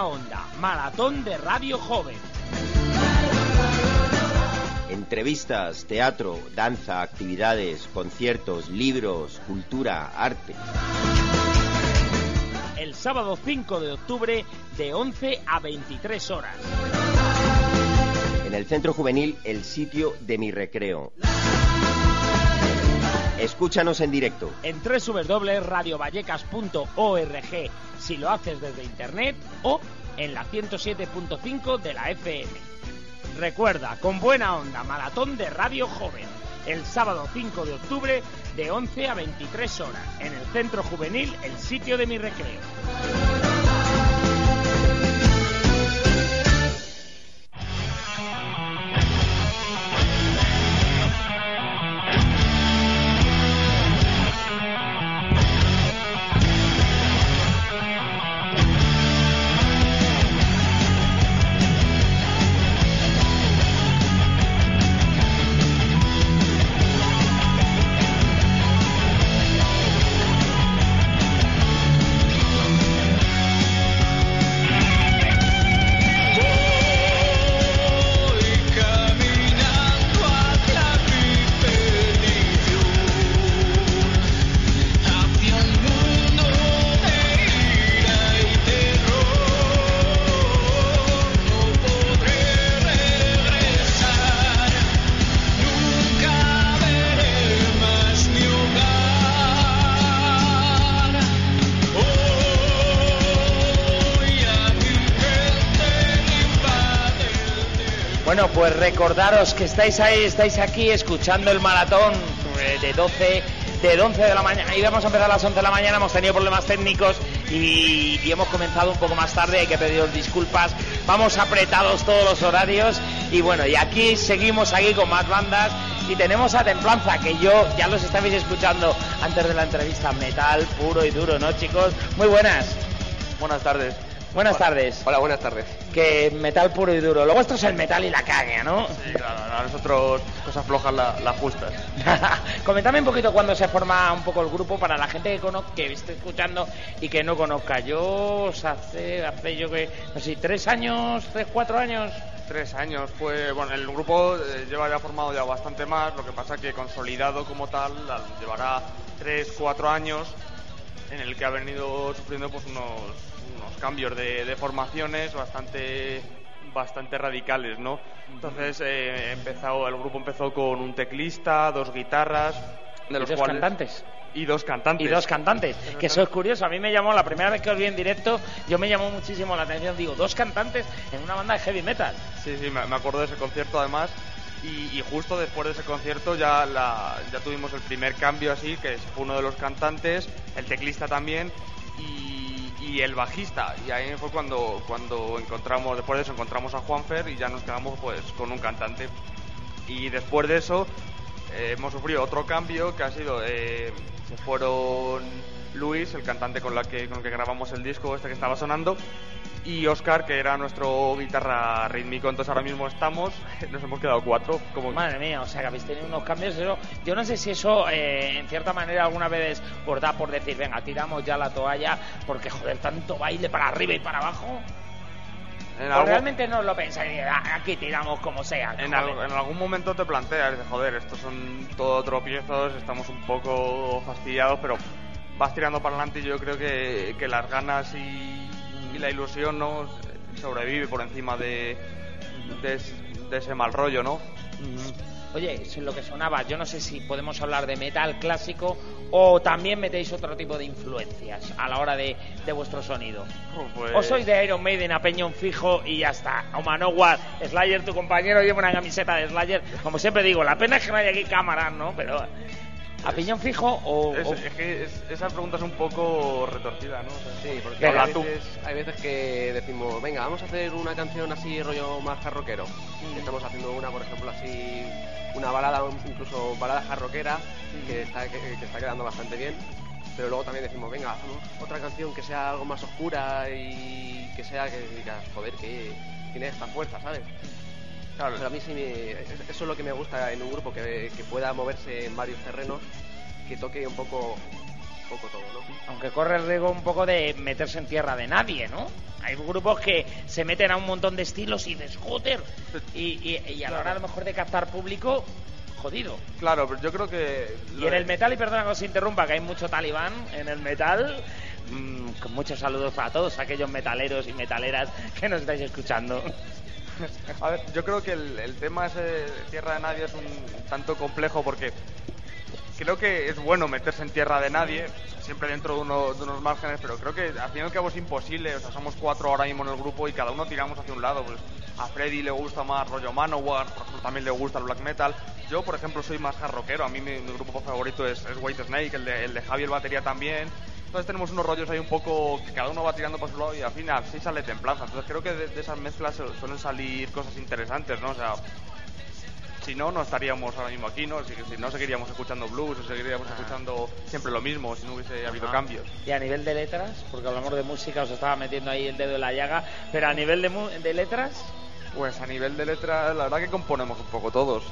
buena onda, maratón de Radio Joven. Entrevistas, teatro, danza, actividades, conciertos, libros, cultura, arte. El sábado 5 de octubre de 11 a 23 horas. En el Centro Juvenil, el sitio de mi recreo. Escúchanos en directo. En www.radiovallecas.org si lo haces desde internet o en la 107.5 de la FM. Recuerda, con buena onda, maratón de Radio Joven, el sábado 5 de octubre de 11 a 23 horas, en el Centro Juvenil, el sitio de mi recreo. Bueno, pues recordaros que estáis ahí, estáis aquí escuchando el maratón eh, de 12 de 11 de la mañana. Íbamos a empezar a las 11 de la mañana, hemos tenido problemas técnicos y, hemos comenzado un poco más tarde, hay que pediros disculpas. Vamos apretados todos los horarios y bueno, y aquí seguimos aquí con más bandas y tenemos a Templanza, que yo ya los estabais escuchando antes de la entrevista, metal puro y duro, ¿no chicos? Muy buenas. Buenas tardes. Buenas tardes. Hola, buenas tardes. Que metal puro y duro. Lo vuestro es el metal y la caña, ¿no? Sí, claro, a nosotros cosas flojas las la justas. Comentame un poquito cuándo se forma un poco el grupo para la gente que conozca, que esté escuchando y que no conozca. Yo os hace, hace yo que, no sé, tres años, tres, cuatro años. Tres años, pues bueno, el grupo eh, lleva ya formado ya bastante más, lo que pasa que consolidado como tal al- llevará tres, cuatro años en el que ha venido sufriendo pues unos, unos cambios de, de formaciones bastante bastante radicales, ¿no? Entonces eh, el grupo empezó con un teclista, dos guitarras, de ¿Y los dos cuales cantantes? y dos cantantes. Y dos cantantes, que eso es curioso. A mí me llamó, la primera vez que os vi en directo, yo me llamó muchísimo la atención. Digo, dos cantantes en una banda de heavy metal. Sí, sí, me acuerdo de ese concierto además. Y, y justo después de ese concierto ya, la, ya tuvimos el primer cambio así, que fue uno de los cantantes, el teclista también y, y el bajista. Y ahí fue cuando, cuando encontramos, después de eso encontramos a Juanfer y ya nos quedamos pues con un cantante. Y después de eso eh, hemos sufrido otro cambio que ha sido, eh, se fueron Luis, el cantante con, la que, con el que grabamos el disco este que estaba sonando, y Oscar, que era nuestro guitarra rítmico. Entonces ahora mismo estamos, nos hemos quedado cuatro. Como Madre mía, o sea que habéis tenido unos cambios. Eso, yo no sé si eso, eh, en cierta manera, alguna vez os da por decir, venga, tiramos ya la toalla, porque joder, tanto baile para arriba y para abajo. en algo- realmente no lo pensáis, "Ah, aquí tiramos como sea. En, joder". al- en algún momento te planteas, dices, joder, estos son todo tropiezos, estamos un poco fastidiados, pero vas tirando para adelante y yo creo que, que las ganas y la ilusión no sobrevive por encima de, de, es- de ese mal rollo, ¿no? Oye, eso es lo que sonaba. Yo no sé si podemos hablar de metal clásico o también metéis otro tipo de influencias a la hora de, de vuestro sonido. Pues- O sois de Iron Maiden a peñón fijo y ya está. O Manowar, Slayer, tu compañero lleva una camiseta de Slayer. Como siempre digo, la pena es que no haya aquí cámaras, ¿no? Pero ¿A piñón fijo o...? Es, o- es que es- esa pregunta es un poco retorcida, ¿no? O sea, Sí, porque Venga, hay veces, hay veces que decimos, venga, vamos a hacer una canción así rollo más jarroquero. Estamos haciendo una, por ejemplo, así, una balada, incluso balada jarroquera, que, está, que, que está quedando bastante bien. Pero luego también decimos, venga, hacemos otra canción que sea algo más oscura y que sea que digas, joder, que tiene esta fuerza, ¿sabes? Claro, Pero a mí sí me- eso es lo que me gusta en un grupo, que, que pueda moverse en varios terrenos, que toque un poco, un poco todo, ¿no? Aunque corre el riesgo un poco de meterse en tierra de nadie, ¿no? Hay grupos que se meten a un montón de estilos y joder, y, y- y a la hora a lo mejor de captar público, jodido. claro, pero yo creo que... Y en el metal, y perdona que os interrumpa, que hay mucho talibán en el metal, mm, con muchos saludos para todos aquellos metaleros y metaleras que nos estáis escuchando. A ver, yo creo que el, el tema de tierra de nadie es un tanto complejo porque creo que es bueno meterse en tierra de nadie, siempre dentro de, uno- de unos márgenes, pero creo que al fin y al cabo es imposible. O sea, somos cuatro ahora mismo en el grupo y cada uno tiramos hacia un lado. Pues a Freddy le gusta más rollo Manowar, por ejemplo, también le gusta el black metal. Yo, por ejemplo, soy más hard rockero. A mí mi, mi grupo favorito es, es White Snake, el de, el de Javi el batería también. Entonces tenemos unos rollos ahí un poco que cada uno va tirando por su lado y al final sí sale templanza. Entonces creo que de, de esas mezclas su- suelen salir cosas interesantes, ¿no? O sea, si no, no estaríamos ahora mismo aquí, ¿no? Si, si no seguiríamos escuchando blues o seguiríamos escuchando siempre lo mismo si no hubiese habido cambios. Y a nivel de letras, porque hablamos de música, os estaba metiendo ahí el dedo en la llaga, pero a nivel de, mu- de letras, Pues a nivel de letra, la verdad que componemos un poco todos.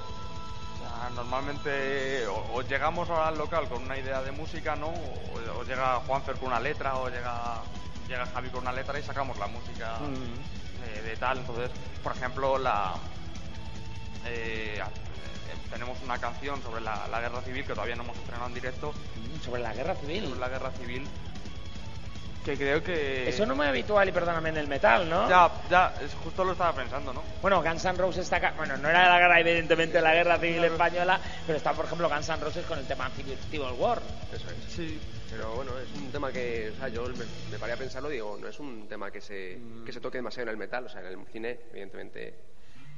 Sea, normalmente o, o llegamos al local con una idea de música, ¿no? O, o llega Juanfer con una letra, o llega, llega Javi con una letra y sacamos la música de, de tal. Entonces, por ejemplo, la eh, eh, tenemos una canción sobre la, la guerra civil que todavía no hemos estrenado en directo, mm, sobre la guerra civil. sobre la guerra civil, que creo que... Eso no es muy habitual, y perdóname, en el metal, ¿no? Ya, ya, es, justo lo estaba pensando, ¿no? Bueno, Guns N' Roses está... ca- Bueno, no era la guerra, evidentemente, la guerra civil española, pero está, por ejemplo, Guns N' Roses con el tema Civil, War. Eso es. Sí. Pero bueno, es un tema que, o sea, yo me, me paré a pensarlo y digo, no es un tema que se, que se toque demasiado en el metal, o sea, en el cine, evidentemente,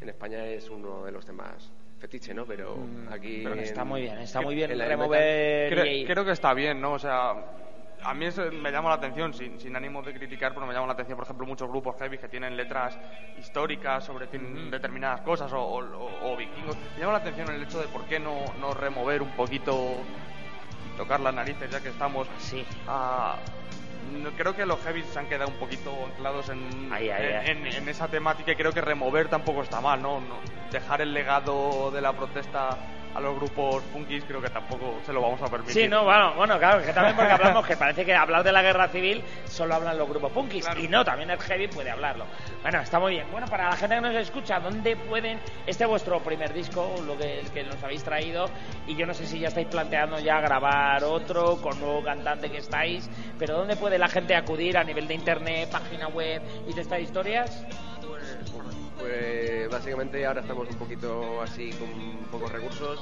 en España es uno de los temas fetiche, ¿no? Pero aquí... Pero en- está muy bien, está muy bien remover... Creo que está bien, ¿no? O sea, a mí eso me llama la atención, sin, sin ánimo de criticar, pero me llama la atención, por ejemplo, muchos grupos heavy que tienen letras históricas sobre fin- determinadas cosas o, o- o- o vikingos. Me llama la atención el hecho de por qué no, no remover un poquito, tocar las narices ya que estamos. Sí. a- creo que los heavy se han quedado un poquito anclados en, en, ahí. en- en esa temática y creo que remover tampoco está mal, ¿no? No- Dejar el legado de la protesta a los grupos punkis creo que tampoco se lo vamos a permitir. Sí, no, bueno, bueno, claro, que también porque hablamos que parece que hablar de la guerra civil solo hablan los grupos punkis Claro. y no, también el heavy puede hablarlo. Bueno, está muy bien. Bueno, para la gente que nos escucha, ¿dónde pueden este es vuestro primer disco, lo que, el que nos habéis traído y yo no sé si ya estáis planteando ya grabar otro con nuevo cantante que estáis, pero ¿dónde puede la gente acudir a nivel de internet, página web y de estas historias? Pues básicamente ahora estamos un poquito así con pocos recursos,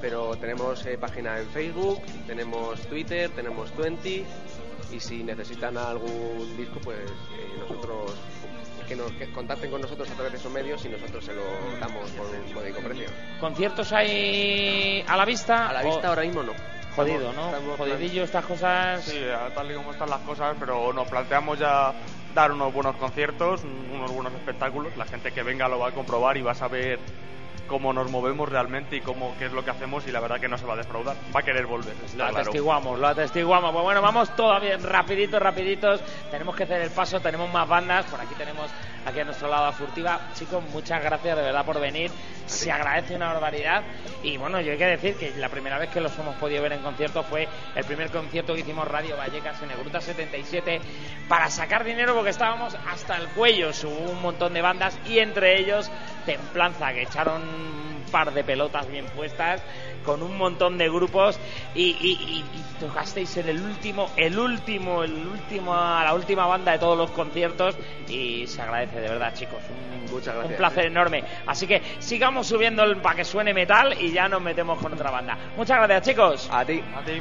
pero tenemos eh, página en Facebook, tenemos Twitter, tenemos Twenty y si necesitan algún disco, pues eh, nosotros que nos que contacten con nosotros a través de esos medios y nosotros se lo damos por un módico precio. ¿Conciertos hay a la vista? A la o- vista ahora mismo no. Jodido, ¿no? estamos Jodidillo estas cosas. Sí, a tal y como están las cosas, pero nos planteamos ya dar unos buenos conciertos, unos buenos espectáculos. La gente que venga lo va a comprobar y va a saber cómo nos movemos realmente y cómo qué es lo que hacemos y la verdad que no se va a defraudar. Va a querer volver. Lo claro. atestiguamos, lo atestiguamos. Pues bueno, vamos todavía rapiditos, rapiditos. Tenemos que hacer el paso, tenemos más bandas. Por aquí tenemos aquí a nuestro lado a Furtiva. Chicos, muchas gracias de verdad por venir. Se agradece una barbaridad. Y bueno, yo hay que decir que la primera vez que los hemos podido ver en concierto fue el primer concierto que hicimos Radio Vallecas en el Gruta 77 para sacar dinero porque estábamos hasta el cuello. Hubo un montón de bandas y entre ellos Templanza, que echaron par de pelotas bien puestas con un montón de grupos y, y- y- y tocasteis en el último, el último, el último, la última banda de todos los conciertos y se agradece de verdad chicos, un, Muchas un gracias. placer enorme. Así que sigamos subiendo el, para que suene metal y ya nos metemos con otra banda. Muchas gracias chicos. A ti. A ti.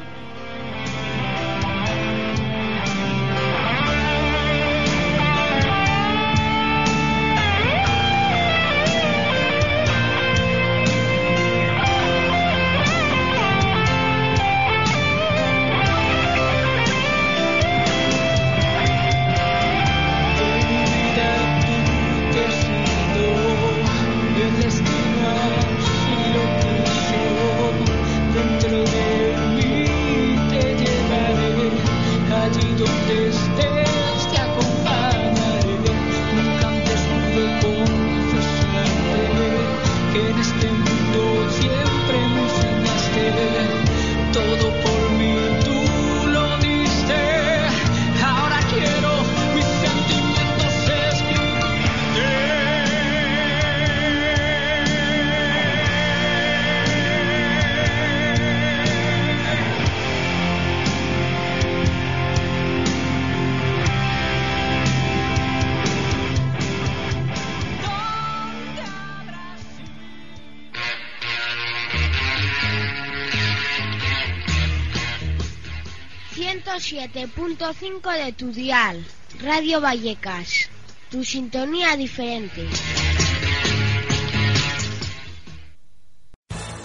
107.5 de tu dial. Radio Vallecas. Tu sintonía diferente.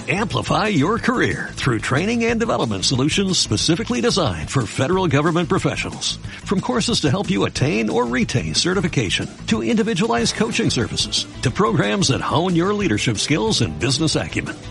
Amplify your career through training and development solutions specifically designed for federal government professionals. From courses to help you attain or retain certification, to individualized coaching services, to programs that hone your leadership skills and business acumen,